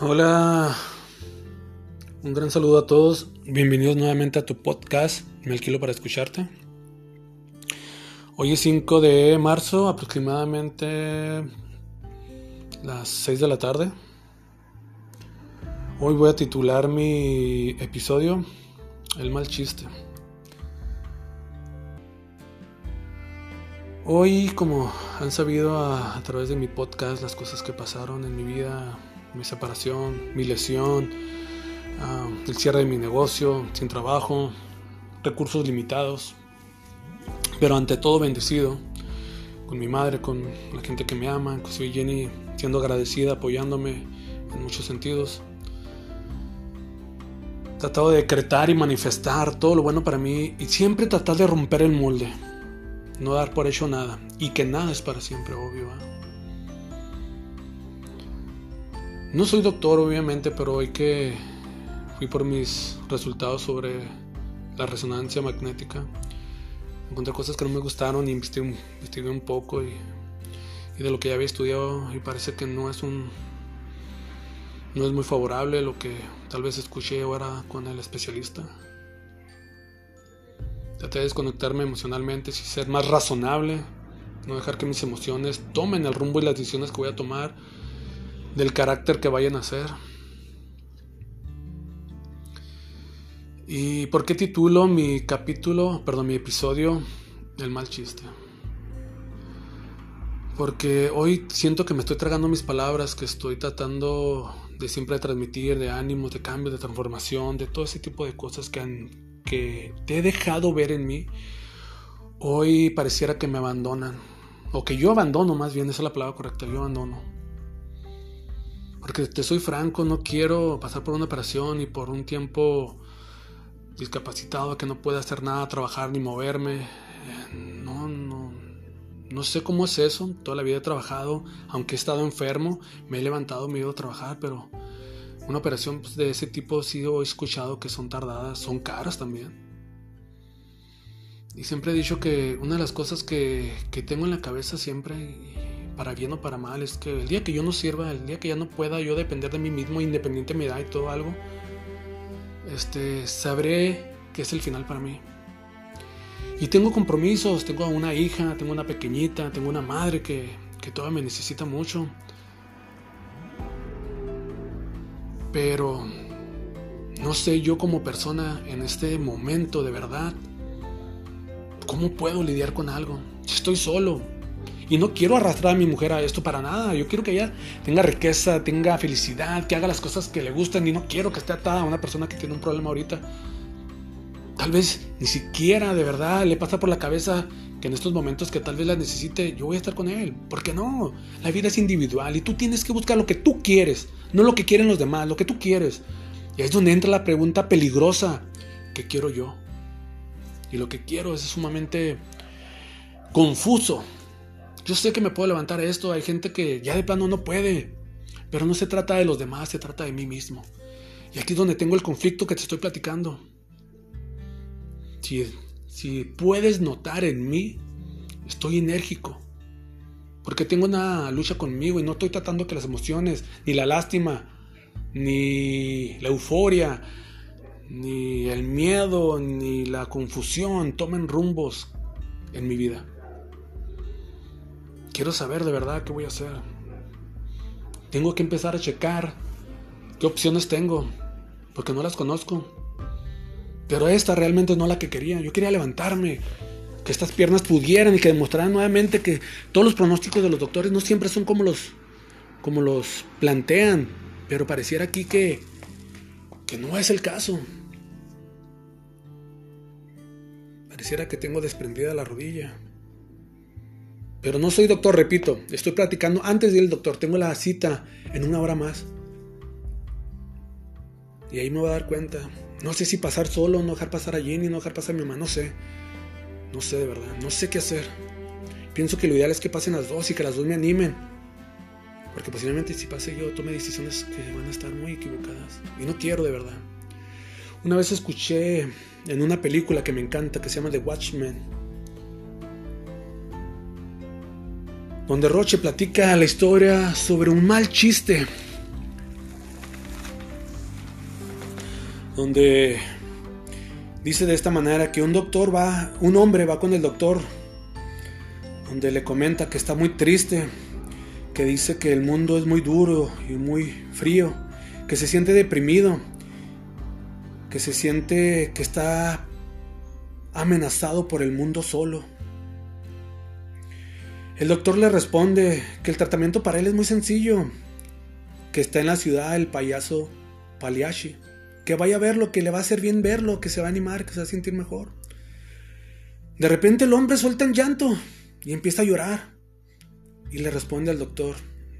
Hola, un gran saludo a todos. Bienvenidos nuevamente a tu podcast. Me alquilo para escucharte. Hoy es 5 de marzo, aproximadamente las 6 de la tarde. Hoy voy a titular mi episodio El mal chiste. Hoy, como han sabido a, través de mi podcast, las cosas que pasaron en mi vida, mi separación, mi lesión, ah, el cierre de mi negocio, sin trabajo, recursos limitados, pero ante todo bendecido con mi madre, con la gente que me ama, con soy Jenny siendo agradecida, apoyándome en muchos sentidos. Tratado de decretar y manifestar todo lo bueno para mí y siempre tratar de romper el molde, no dar por hecho nada y que nada es para siempre, obvio. No soy doctor, obviamente, pero hoy que fui por mis resultados sobre la resonancia magnética, encontré cosas que no me gustaron y investigué, un poco y, y, de lo que ya había estudiado y parece que no es un no es muy favorable lo que tal vez escuché ahora con el especialista. Traté de desconectarme emocionalmente y ser más razonable, no dejar que mis emociones tomen el rumbo y las decisiones que voy a tomar del carácter que vayan a ser. ¿Y por qué titulo mi capítulo, perdón, mi episodio El mal chiste? Porque hoy siento que me estoy tragando mis palabras, que estoy tratando de siempre transmitir, de ánimos, de cambio, de transformación, de todo ese tipo de cosas que, que te he dejado ver en mí. Hoy pareciera que me abandonan, o que yo abandono más bien, esa es la palabra correcta, yo abandono. Porque te soy franco, no quiero pasar por una operación y por un tiempo discapacitado que no pueda hacer nada, trabajar ni moverme. No, no, no sé cómo es eso. Toda la vida he trabajado, aunque he estado enfermo, me he levantado, me he ido a trabajar, pero una operación pues, de ese tipo sí he escuchado que son tardadas, son caras también. Y siempre he dicho que una de las cosas que, que tengo en la cabeza siempre, para bien o para mal, es que el día que yo no sirva, el día que ya no pueda yo depender de mí mismo, independiente de mi y todo algo, este, sabré que es el final para mí. Y tengo compromisos, tengo una hija, tengo una pequeñita, tengo una madre que, que todavía me necesita mucho. Pero no sé yo como persona en este momento de verdad, ¿cómo puedo lidiar con algo? Estoy solo, y no quiero arrastrar a mi mujer a esto para nada. Yo quiero que ella tenga riqueza, tenga felicidad, que haga las cosas que le gustan. Y no quiero que esté atada a una persona que tiene un problema ahorita. Tal vez ni siquiera de verdad le pasa por la cabeza que en estos momentos que tal vez la necesite, yo voy a estar con él. ¿Por qué no? La vida es individual y tú tienes que buscar lo que tú quieres, no lo que quieren los demás, lo que tú quieres. Y es donde entra la pregunta peligrosa, ¿qué quiero yo? Y lo que quiero es sumamente confuso. Yo sé que me puedo levantar esto, hay gente que ya de plano no puede, pero no se trata de los demás, se trata de mí mismo. Y aquí es donde tengo el conflicto que te estoy platicando. Si, si puedes notar en mí, estoy enérgico. Porque tengo una lucha conmigo y no estoy tratando que las emociones, ni la lástima, ni la euforia, ni el miedo, ni la confusión tomen rumbos en mi vida. Quiero saber de verdad qué voy a hacer. Tengo que empezar a checar qué opciones tengo, porque no las conozco. Pero esta realmente no es la que quería. Yo quería levantarme, que estas piernas pudieran y que demostraran nuevamente que todos los pronósticos de los doctores no siempre son como los, como los plantean. Pero pareciera aquí que, que no es el caso. Pareciera que tengo desprendida la rodilla. Pero no soy doctor, repito, estoy platicando antes de ir al doctor, tengo la cita en una hora más. Y ahí me voy a dar cuenta. No sé si pasar solo, no dejar pasar a Jenny, no dejar pasar a mi mamá, no sé. No sé de verdad, no sé qué hacer. Pienso que lo ideal es que pasen las dos y que las dos me animen. Porque posiblemente si pase yo tome decisiones que van a estar muy equivocadas. Y no quiero de verdad. Una vez escuché en una película que me encanta, que se llama The Watchmen, donde Roche platica la historia sobre un mal chiste. donde dice de esta manera que un doctor va, un hombre va con el doctor, donde le comenta que está muy triste, que dice que el mundo es muy duro y muy frío, que se siente deprimido, que se siente que está amenazado por el mundo solo. El doctor le responde que el tratamiento para él es muy sencillo, que está en la ciudad el payaso Paliashi, que vaya a verlo, que le va a hacer bien verlo, que se va a animar, que se va a sentir mejor. De repente el hombre suelta en llanto y empieza a llorar y le responde al doctor,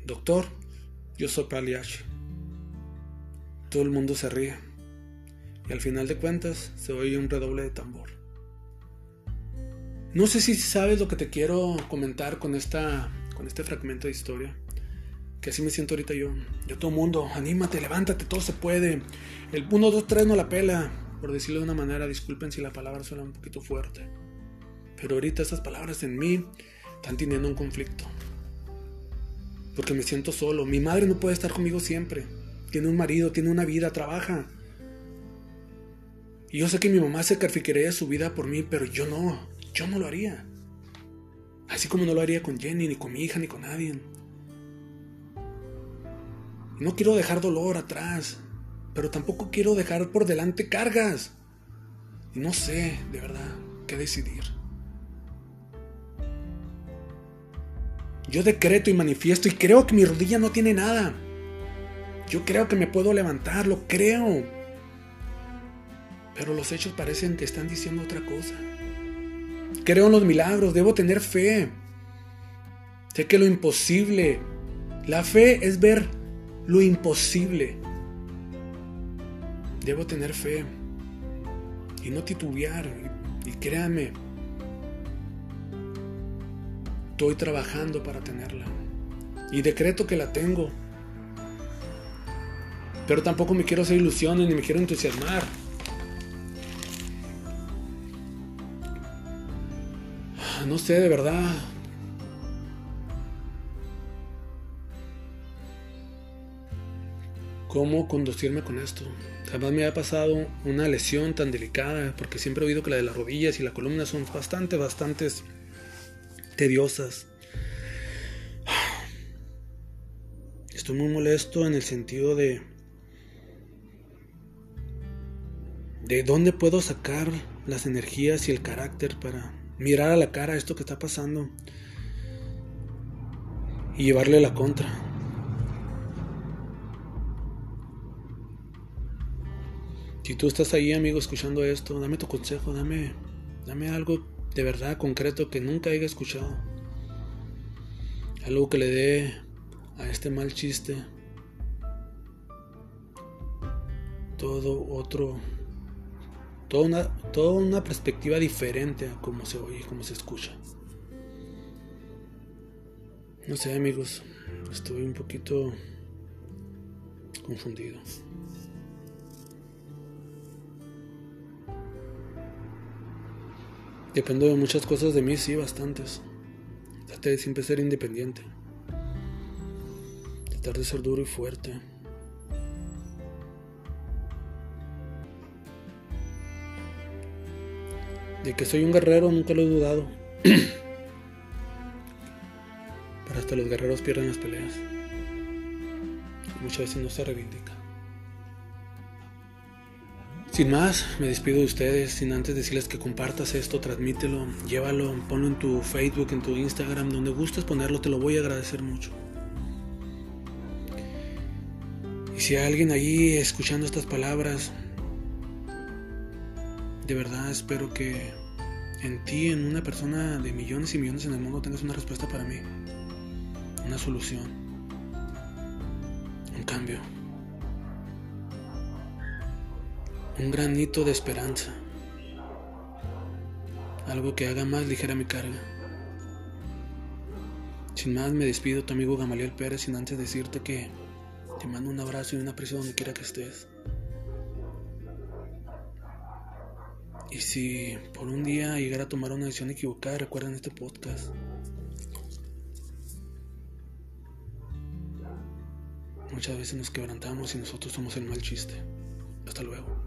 doctor, yo soy Paliashi. Todo el mundo se ríe y al final de cuentas se oye un redoble de tambor. No sé si sabes lo que te quiero comentar con, esta, con este fragmento de historia. Que así me siento ahorita yo. Yo todo mundo, anímate, levántate, todo se puede. El 1, 2, 3 no la pela. Por decirlo de una manera, disculpen si la palabra suena un poquito fuerte. Pero ahorita esas palabras en mí están teniendo un conflicto. Porque me siento solo. Mi madre no puede estar conmigo siempre. Tiene un marido, tiene una vida, trabaja. Y yo sé que mi mamá sacrificaría su vida por mí, pero yo no. Yo no lo haría. Así como no lo haría con Jenny, ni con mi hija, ni con nadie. No quiero dejar dolor atrás, pero tampoco quiero dejar por delante cargas. Y no sé, de verdad, qué decidir. Yo decreto y manifiesto y creo que mi rodilla no tiene nada. Yo creo que me puedo levantar, lo creo. Pero los hechos parecen que están diciendo otra cosa. Creo en los milagros, debo tener fe. Sé que lo imposible, la fe es ver lo imposible. Debo tener fe y no titubear. Y, créame, estoy trabajando para tenerla. Y decreto que la tengo. Pero tampoco me quiero hacer ilusiones ni me quiero entusiasmar. Sé, de verdad. ¿Cómo conducirme con esto? Además me ha pasado una lesión tan delicada, porque siempre he oído que la de las rodillas y la columna son bastante, bastante tediosas. Estoy muy molesto en el sentido de... ¿De dónde puedo sacar las energías y el carácter para mirar a la cara esto que está pasando y llevarle la contra. Si tú estás ahí, amigo, escuchando esto, dame tu consejo, dame, dame algo de verdad concreto que nunca haya escuchado. Algo que le dé a este mal chiste todo otro toda una, toda una perspectiva diferente a cómo se oye, cómo se escucha. No sé amigos, estoy un poquito confundido. Dependo de muchas cosas de mí, sí, bastantes. Traté de siempre ser independiente. Tratar de ser duro y fuerte. De que soy un guerrero nunca lo he dudado. Pero hasta los guerreros pierden las peleas. muchas veces no se reivindica. Sin más, me despido de ustedes, sin antes decirles que compartas esto, transmítelo, llévalo, ponlo en tu Facebook, en tu Instagram, donde gustes ponerlo, te lo voy a agradecer mucho. Y si hay alguien ahí escuchando estas palabras de verdad espero que en ti, en una persona de millones y millones en el mundo, tengas una respuesta para mí. Una solución. Un cambio. Un granito de esperanza. Algo que haga más ligera mi carga. Sin más, me despido tu amigo Gamaliel Pérez sin antes decirte que te mando un abrazo y un aprecio donde quiera que estés. Y si por un día llegara a tomar una decisión equivocada, recuerden este podcast. Muchas veces nos quebrantamos y nosotros somos el mal chiste. Hasta luego.